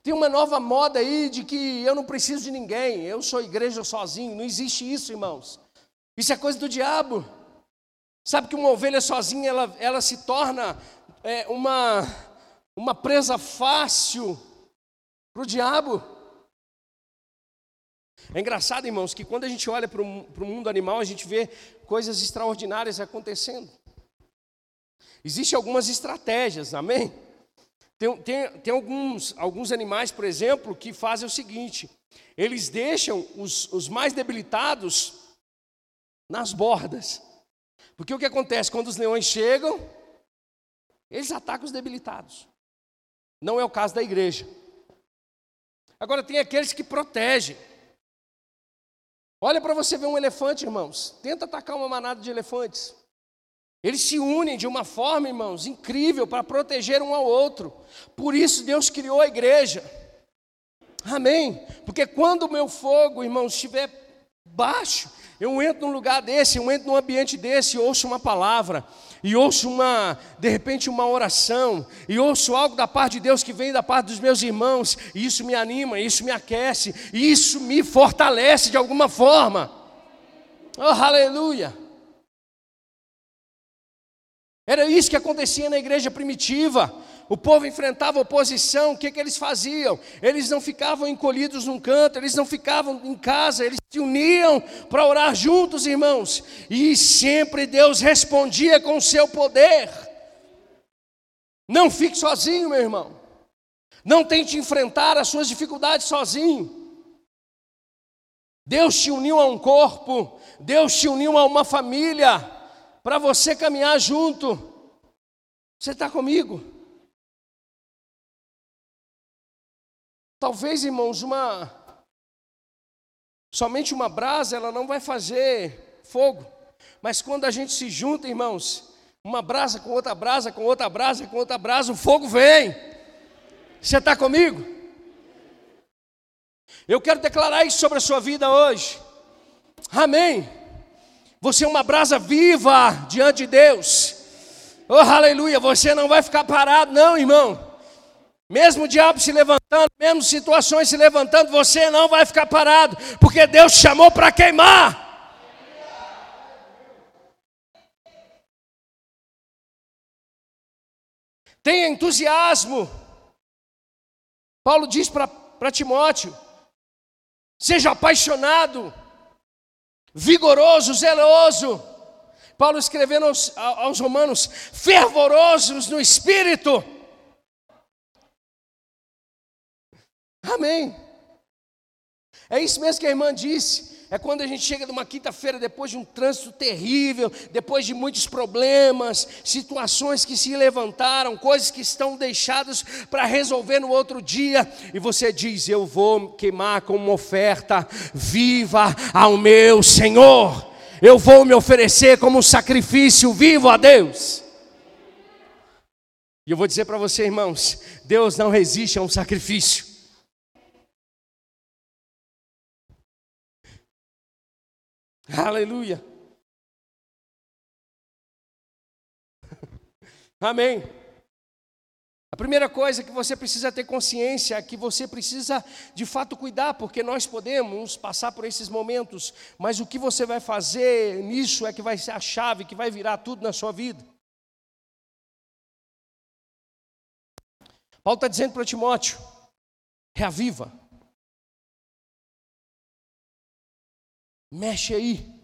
S1: tem uma nova moda aí de que eu não preciso de ninguém, eu sou igreja sozinho. Não existe isso, irmãos. Isso é coisa do diabo. Sabe que uma ovelha sozinha ela, ela se torna é, uma, uma presa fácil para o diabo. É engraçado, irmãos, que quando a gente olha para o mundo animal, a gente vê coisas extraordinárias acontecendo. Existem algumas estratégias, amém? Tem, tem, tem alguns, alguns animais, por exemplo, que fazem o seguinte: eles deixam os, os mais debilitados nas bordas. Porque o que acontece quando os leões chegam, eles atacam os debilitados. Não é o caso da igreja. Agora tem aqueles que protegem. Olha para você ver um elefante, irmãos. Tenta atacar uma manada de elefantes. Eles se unem de uma forma, irmãos, incrível para proteger um ao outro. Por isso Deus criou a igreja. Amém. Porque quando o meu fogo, irmãos, estiver baixo, eu entro num lugar desse, eu entro num ambiente desse, ouço uma palavra, e ouço uma, de repente, uma oração, e ouço algo da parte de Deus que vem da parte dos meus irmãos, e isso me anima, isso me aquece, isso me fortalece de alguma forma. Oh, aleluia! Era isso que acontecia na igreja primitiva o povo enfrentava oposição, o que, que eles faziam? Eles não ficavam encolhidos num canto, eles não ficavam em casa, eles se uniam para orar juntos, irmãos, e sempre Deus respondia com o seu poder. Não fique sozinho, meu irmão. Não tente enfrentar as suas dificuldades sozinho. Deus te uniu a um corpo, Deus te uniu a uma família. para você caminhar junto. Você está comigo? Talvez, irmãos, uma somente uma brasa ela não vai fazer fogo, mas quando a gente se junta, irmãos, uma brasa com outra brasa, com outra brasa, com outra brasa, o fogo vem. Você está comigo? Eu quero declarar isso sobre a sua vida hoje. Amém. Você é uma brasa viva diante de Deus. Oh, aleluia. Você não vai ficar parado, não, irmão. Mesmo o diabo se levantando, mesmo situações se levantando, você não vai ficar parado, porque Deus te chamou para queimar. Tenha entusiasmo. Paulo diz para Timóteo: seja apaixonado, vigoroso, zeloso. Paulo escrevendo aos, aos Romanos: fervorosos no espírito. Amém. É isso mesmo que a irmã disse. É quando a gente chega numa quinta-feira, depois de um trânsito terrível, depois de muitos problemas, situações que se levantaram, coisas que estão deixadas para resolver no outro dia, e você diz: Eu vou queimar como uma oferta viva ao meu Senhor, eu vou me oferecer como um sacrifício vivo a Deus. E eu vou dizer para você, irmãos: Deus não resiste a um sacrifício. Aleluia. Amém. A primeira coisa que você precisa ter consciência é que você precisa de fato cuidar, porque nós podemos passar por esses momentos, mas o que você vai fazer nisso é que vai ser a chave que vai virar tudo na sua vida. Paulo está dizendo para Timóteo: reaviva. Mexe aí,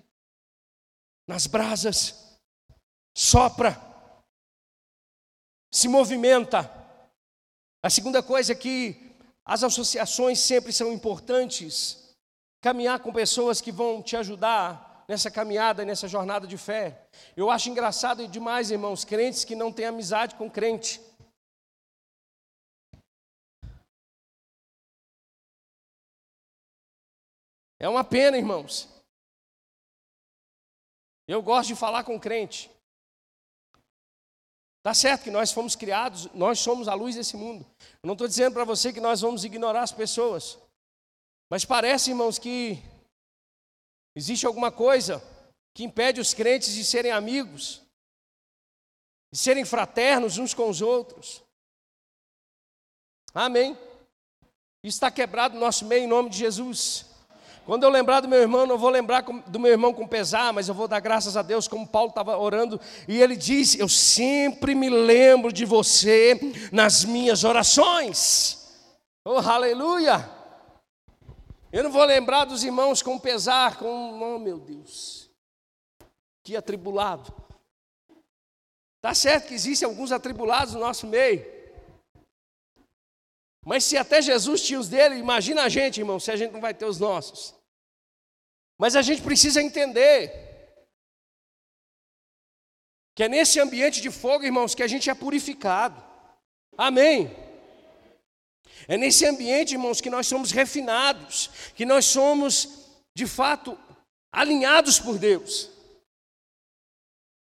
S1: nas brasas, sopra, se movimenta. A segunda coisa é que as associações sempre são importantes. Caminhar com pessoas que vão te ajudar nessa caminhada, nessa jornada de fé. Eu acho engraçado demais, irmãos, crentes que não têm amizade com crente. É uma pena, irmãos. Eu gosto de falar com crente. Tá certo que nós fomos criados, nós somos a luz desse mundo. Eu não estou dizendo para você que nós vamos ignorar as pessoas. Mas parece, irmãos, que existe alguma coisa que impede os crentes de serem amigos, de serem fraternos uns com os outros. Amém. Está quebrado no nosso meio em nome de Jesus. Quando eu lembrar do meu irmão, não vou lembrar do meu irmão com pesar, mas eu vou dar graças a Deus, como Paulo estava orando, e ele disse: Eu sempre me lembro de você nas minhas orações. Oh, aleluia! Eu não vou lembrar dos irmãos com pesar, com, oh meu Deus, que atribulado. Tá certo que existem alguns atribulados no nosso meio. Mas se até Jesus tinha os dele, imagina a gente, irmão, se a gente não vai ter os nossos. Mas a gente precisa entender que é nesse ambiente de fogo, irmãos, que a gente é purificado. Amém. É nesse ambiente, irmãos, que nós somos refinados, que nós somos, de fato, alinhados por Deus.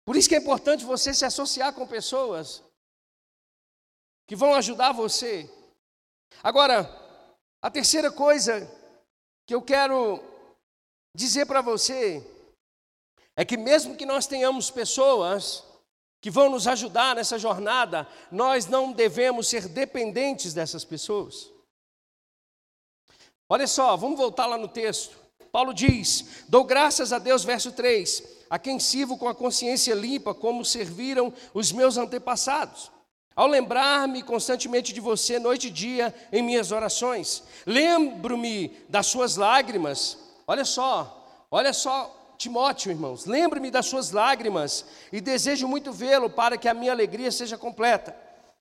S1: Por isso que é importante você se associar com pessoas que vão ajudar você. Agora, a terceira coisa que eu quero dizer para você é que, mesmo que nós tenhamos pessoas que vão nos ajudar nessa jornada, nós não devemos ser dependentes dessas pessoas. Olha só, vamos voltar lá no texto. Paulo diz: Dou graças a Deus, verso 3, a quem sirvo com a consciência limpa, como serviram os meus antepassados. Ao lembrar-me constantemente de você, noite e dia, em minhas orações, lembro-me das suas lágrimas Olha só, olha só, Timóteo, irmãos, lembre-me das suas lágrimas e desejo muito vê-lo para que a minha alegria seja completa.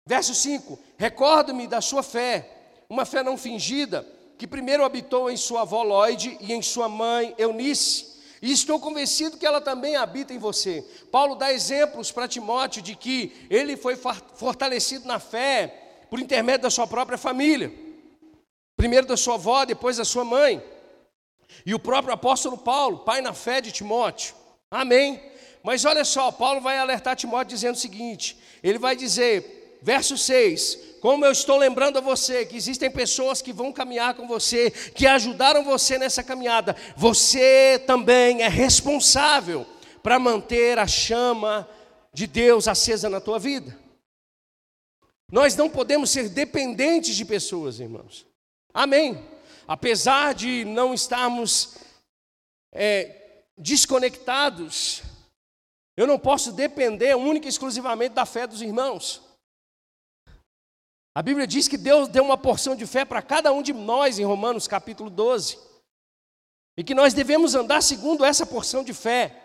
S1: Verso 5: Recordo-me da sua fé, uma fé não fingida, que primeiro habitou em sua avó Lloyd e em sua mãe Eunice. E estou convencido que ela também habita em você. Paulo dá exemplos para Timóteo de que ele foi fortalecido na fé por intermédio da sua própria família. Primeiro da sua avó, depois da sua mãe. E o próprio apóstolo Paulo, pai na fé de Timóteo. Amém. Mas olha só, Paulo vai alertar Timóteo dizendo o seguinte: ele vai dizer, verso 6: como eu estou lembrando a você que existem pessoas que vão caminhar com você, que ajudaram você nessa caminhada, você também é responsável para manter a chama de Deus acesa na tua vida. Nós não podemos ser dependentes de pessoas, irmãos. Amém. Apesar de não estarmos é, desconectados, eu não posso depender única e exclusivamente da fé dos irmãos. A Bíblia diz que Deus deu uma porção de fé para cada um de nós em Romanos capítulo 12. E que nós devemos andar segundo essa porção de fé.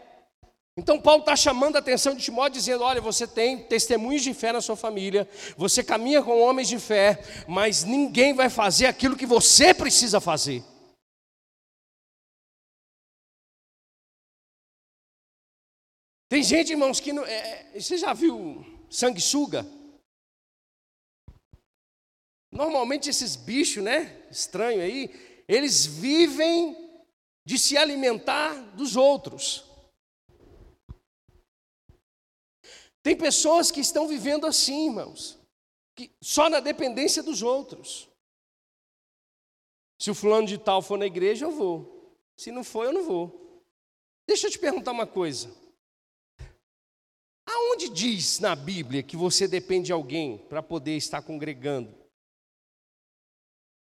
S1: Então, Paulo está chamando a atenção de Timóteo, dizendo: Olha, você tem testemunhos de fé na sua família, você caminha com homens de fé, mas ninguém vai fazer aquilo que você precisa fazer. Tem gente, irmãos, que não. É, você já viu sanguessuga? Normalmente esses bichos, né, estranho aí, eles vivem de se alimentar dos outros. Tem pessoas que estão vivendo assim, irmãos, que só na dependência dos outros. Se o fulano de tal for na igreja, eu vou. Se não for, eu não vou. Deixa eu te perguntar uma coisa. Aonde diz na Bíblia que você depende de alguém para poder estar congregando?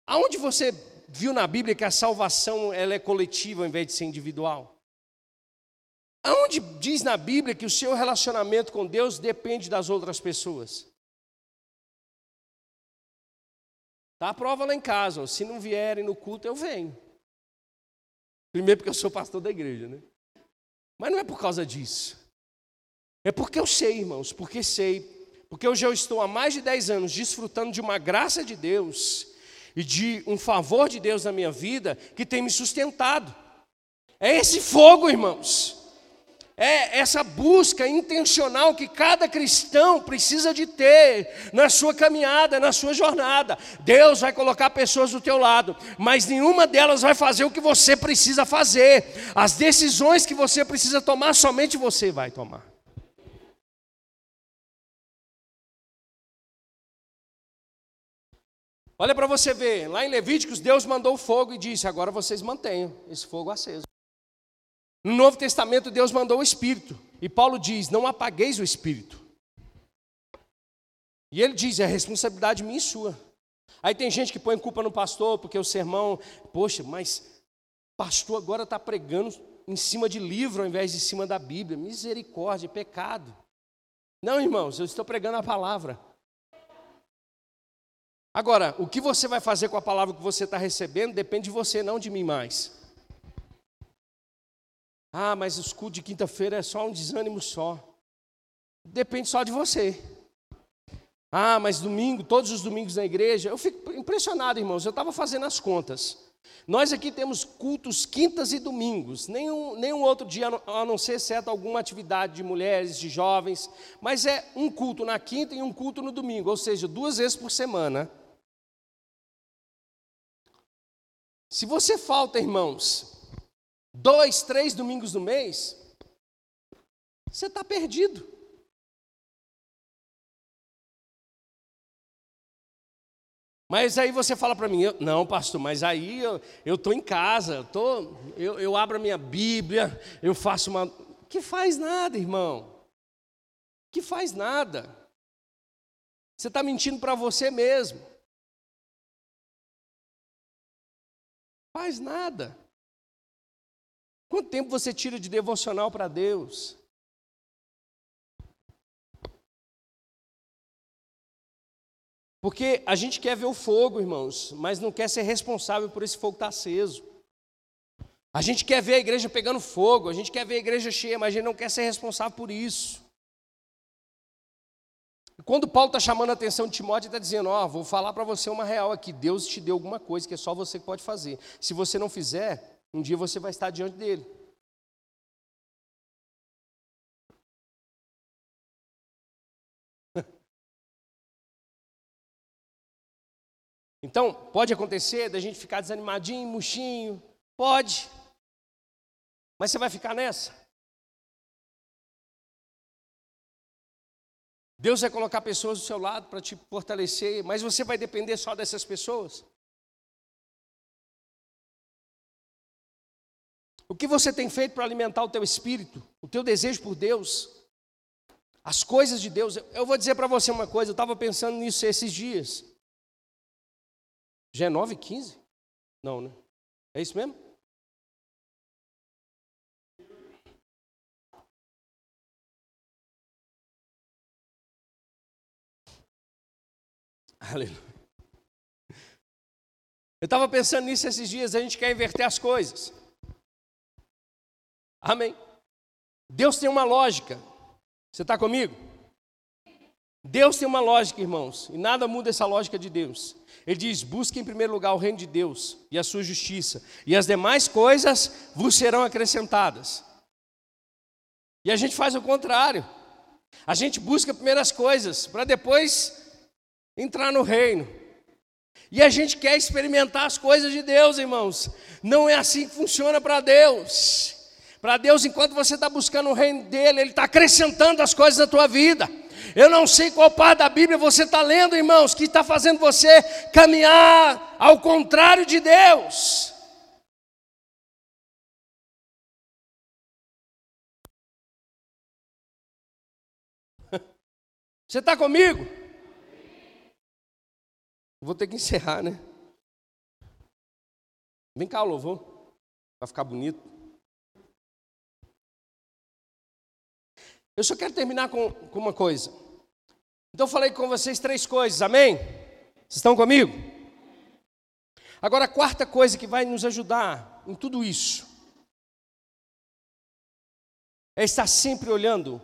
S1: Aonde você viu na Bíblia que a salvação ela é coletiva ao invés de ser individual? Aonde diz na Bíblia que o seu relacionamento com Deus depende das outras pessoas? Tá a prova lá em casa, ó. se não vierem no culto eu venho. Primeiro porque eu sou pastor da igreja, né? Mas não é por causa disso. É porque eu sei, irmãos, porque sei, porque eu já estou há mais de 10 anos desfrutando de uma graça de Deus e de um favor de Deus na minha vida que tem me sustentado. É esse fogo, irmãos. É essa busca intencional que cada cristão precisa de ter na sua caminhada, na sua jornada. Deus vai colocar pessoas do teu lado, mas nenhuma delas vai fazer o que você precisa fazer. As decisões que você precisa tomar, somente você vai tomar. Olha para você ver, lá em Levíticos, Deus mandou fogo e disse: agora vocês mantenham esse fogo aceso. No Novo Testamento, Deus mandou o Espírito. E Paulo diz: não apagueis o Espírito. E ele diz: é responsabilidade minha e sua. Aí tem gente que põe culpa no pastor, porque o sermão, poxa, mas pastor agora está pregando em cima de livro ao invés de cima da Bíblia. Misericórdia, pecado. Não, irmãos, eu estou pregando a palavra. Agora, o que você vai fazer com a palavra que você está recebendo depende de você, não de mim mais. Ah, mas os cultos de quinta-feira é só um desânimo só. Depende só de você. Ah, mas domingo, todos os domingos na igreja, eu fico impressionado, irmãos. Eu estava fazendo as contas. Nós aqui temos cultos quintas e domingos, nenhum, nenhum outro dia a não ser certo alguma atividade de mulheres, de jovens, mas é um culto na quinta e um culto no domingo, ou seja, duas vezes por semana. Se você falta, irmãos, dois, três domingos no mês, você está perdido. Mas aí você fala para mim, não, pastor, mas aí eu estou em casa, eu, tô, eu, eu abro a minha Bíblia, eu faço uma. Que faz nada, irmão. Que faz nada. Você está mentindo para você mesmo. Faz nada. Quanto tempo você tira de devocional para Deus? Porque a gente quer ver o fogo, irmãos, mas não quer ser responsável por esse fogo estar tá aceso. A gente quer ver a igreja pegando fogo, a gente quer ver a igreja cheia, mas a gente não quer ser responsável por isso. Quando Paulo está chamando a atenção de Timóteo, está dizendo: Ó, oh, vou falar para você uma real aqui. Deus te deu alguma coisa que é só você que pode fazer. Se você não fizer, um dia você vai estar diante dele. Então, pode acontecer da gente ficar desanimadinho, murchinho, pode. Mas você vai ficar nessa? Deus vai colocar pessoas do seu lado para te fortalecer, mas você vai depender só dessas pessoas? O que você tem feito para alimentar o teu espírito, o teu desejo por Deus, as coisas de Deus? Eu vou dizer para você uma coisa, eu estava pensando nisso esses dias. Já é 9 h 15? Não, né? É isso mesmo? Aleluia. Eu estava pensando nisso esses dias, a gente quer inverter as coisas. Amém. Deus tem uma lógica. Você está comigo? Deus tem uma lógica, irmãos, e nada muda essa lógica de Deus. Ele diz: busque em primeiro lugar o reino de Deus e a sua justiça, e as demais coisas vos serão acrescentadas. E a gente faz o contrário. A gente busca primeiro as coisas, para depois entrar no reino. E a gente quer experimentar as coisas de Deus, irmãos. Não é assim que funciona para Deus. Para Deus, enquanto você está buscando o reino dele, Ele está acrescentando as coisas na tua vida. Eu não sei qual parte da Bíblia você está lendo, irmãos, que está fazendo você caminhar ao contrário de Deus. Você está comigo? Vou ter que encerrar, né? Vem cá, louvor. Vai ficar bonito. Eu só quero terminar com, com uma coisa. Então, falei com vocês três coisas, amém? Vocês estão comigo? Agora, a quarta coisa que vai nos ajudar em tudo isso é estar sempre olhando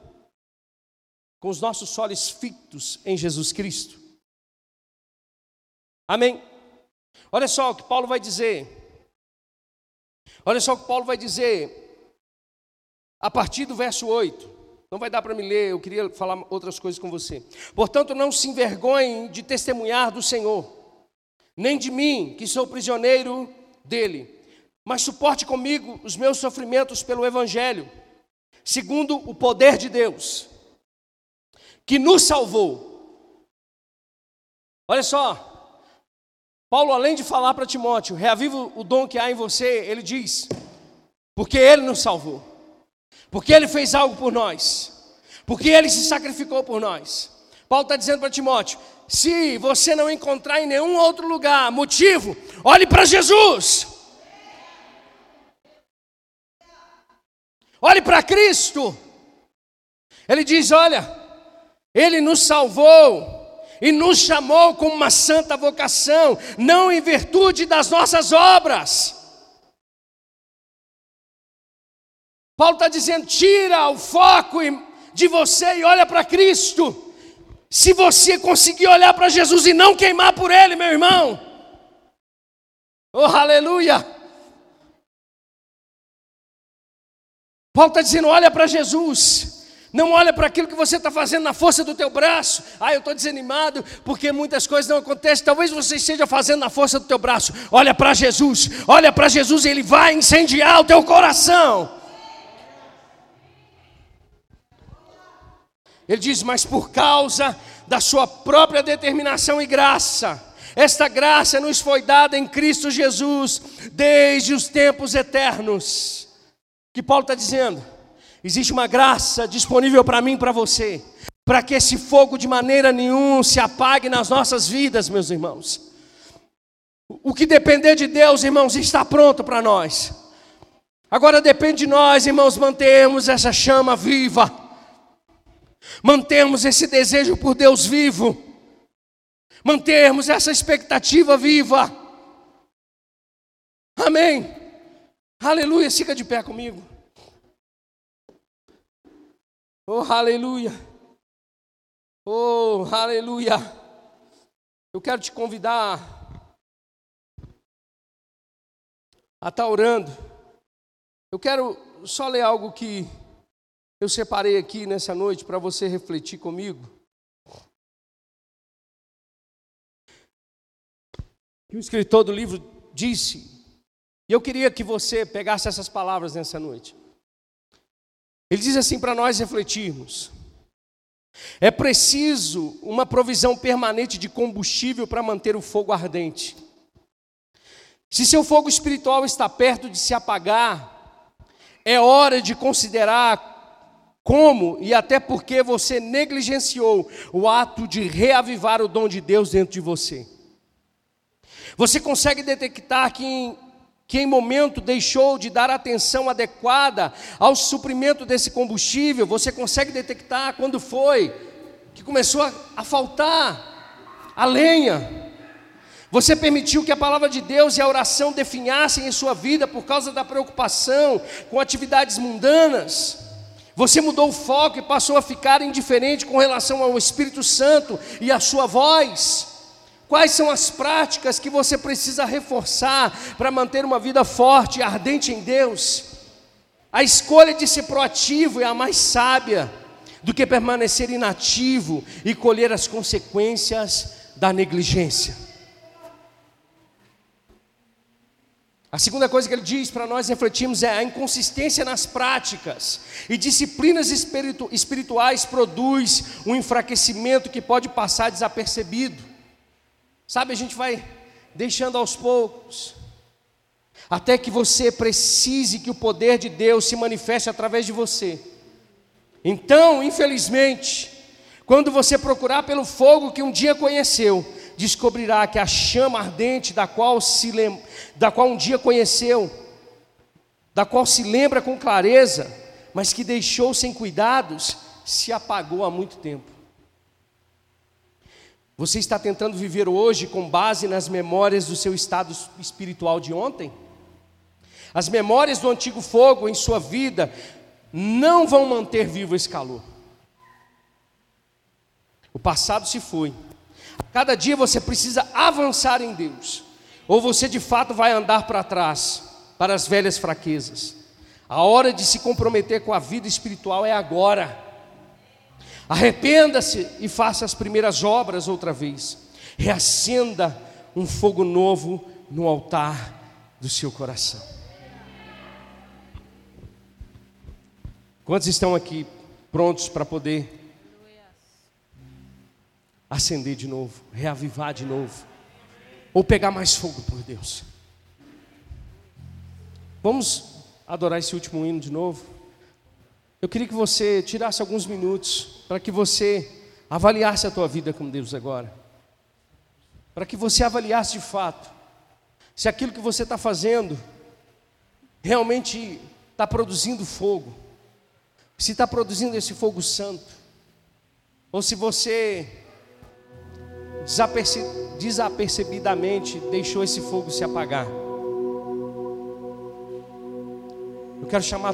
S1: com os nossos olhos fitos em Jesus Cristo. Amém? Olha só o que Paulo vai dizer. Olha só o que Paulo vai dizer a partir do verso 8. Não vai dar para me ler, eu queria falar outras coisas com você. Portanto, não se envergonhem de testemunhar do Senhor, nem de mim, que sou prisioneiro dele, mas suporte comigo os meus sofrimentos pelo Evangelho, segundo o poder de Deus, que nos salvou. Olha só, Paulo, além de falar para Timóteo, reaviva o dom que há em você, ele diz: porque ele nos salvou, porque ele fez algo por nós, porque ele se sacrificou por nós. Paulo está dizendo para Timóteo: se você não encontrar em nenhum outro lugar motivo, olhe para Jesus. Olhe para Cristo. Ele diz: Olha, Ele nos salvou e nos chamou com uma santa vocação, não em virtude das nossas obras. Paulo está dizendo: tira o foco de você e olha para Cristo. Se você conseguir olhar para Jesus e não queimar por Ele, meu irmão, oh aleluia. Paulo está dizendo: olha para Jesus. Não olha para aquilo que você está fazendo na força do teu braço. Ah, eu estou desanimado porque muitas coisas não acontecem. Talvez você esteja fazendo na força do teu braço. Olha para Jesus. Olha para Jesus e Ele vai incendiar o teu coração. Ele diz: Mas por causa da sua própria determinação e graça, esta graça nos foi dada em Cristo Jesus desde os tempos eternos. Que Paulo está dizendo? Existe uma graça disponível para mim e para você, para que esse fogo de maneira nenhuma se apague nas nossas vidas, meus irmãos. O que depender de Deus, irmãos, está pronto para nós. Agora depende de nós, irmãos, mantermos essa chama viva, mantermos esse desejo por Deus vivo, mantermos essa expectativa viva. Amém. Aleluia. Fica de pé comigo. Oh, aleluia. Oh, aleluia. Eu quero te convidar a estar orando. Eu quero só ler algo que eu separei aqui nessa noite para você refletir comigo. que o escritor do livro disse. E eu queria que você pegasse essas palavras nessa noite. Ele diz assim para nós refletirmos: é preciso uma provisão permanente de combustível para manter o fogo ardente. Se seu fogo espiritual está perto de se apagar, é hora de considerar como e até porque você negligenciou o ato de reavivar o dom de Deus dentro de você. Você consegue detectar que em, que em momento deixou de dar atenção adequada ao suprimento desse combustível? Você consegue detectar quando foi que começou a, a faltar a lenha? Você permitiu que a palavra de Deus e a oração definhassem em sua vida por causa da preocupação com atividades mundanas. Você mudou o foco e passou a ficar indiferente com relação ao Espírito Santo e à sua voz. Quais são as práticas que você precisa reforçar para manter uma vida forte e ardente em Deus? A escolha de ser proativo é a mais sábia do que permanecer inativo e colher as consequências da negligência. A segunda coisa que ele diz para nós refletirmos é a inconsistência nas práticas. E disciplinas espiritu espirituais produz um enfraquecimento que pode passar desapercebido. Sabe, a gente vai deixando aos poucos, até que você precise que o poder de Deus se manifeste através de você. Então, infelizmente, quando você procurar pelo fogo que um dia conheceu, descobrirá que a chama ardente da qual, se lem... da qual um dia conheceu, da qual se lembra com clareza, mas que deixou sem cuidados, se apagou há muito tempo. Você está tentando viver hoje com base nas memórias do seu estado espiritual de ontem? As memórias do antigo fogo em sua vida não vão manter vivo esse calor. O passado se foi, Cada dia você precisa avançar em Deus, ou você de fato vai andar para trás, para as velhas fraquezas. A hora de se comprometer com a vida espiritual é agora. Arrependa-se e faça as primeiras obras outra vez. Reacenda um fogo novo no altar do seu coração. Quantos estão aqui prontos para poder acender de novo, reavivar de novo, ou pegar mais fogo por Deus. Vamos adorar esse último hino de novo? Eu queria que você tirasse alguns minutos para que você avaliasse a tua vida com Deus agora. Para que você avaliasse de fato se aquilo que você está fazendo realmente está produzindo fogo, se está produzindo esse fogo santo, ou se você desaperce desapercebidamente deixou esse fogo se apagar. Eu quero chamar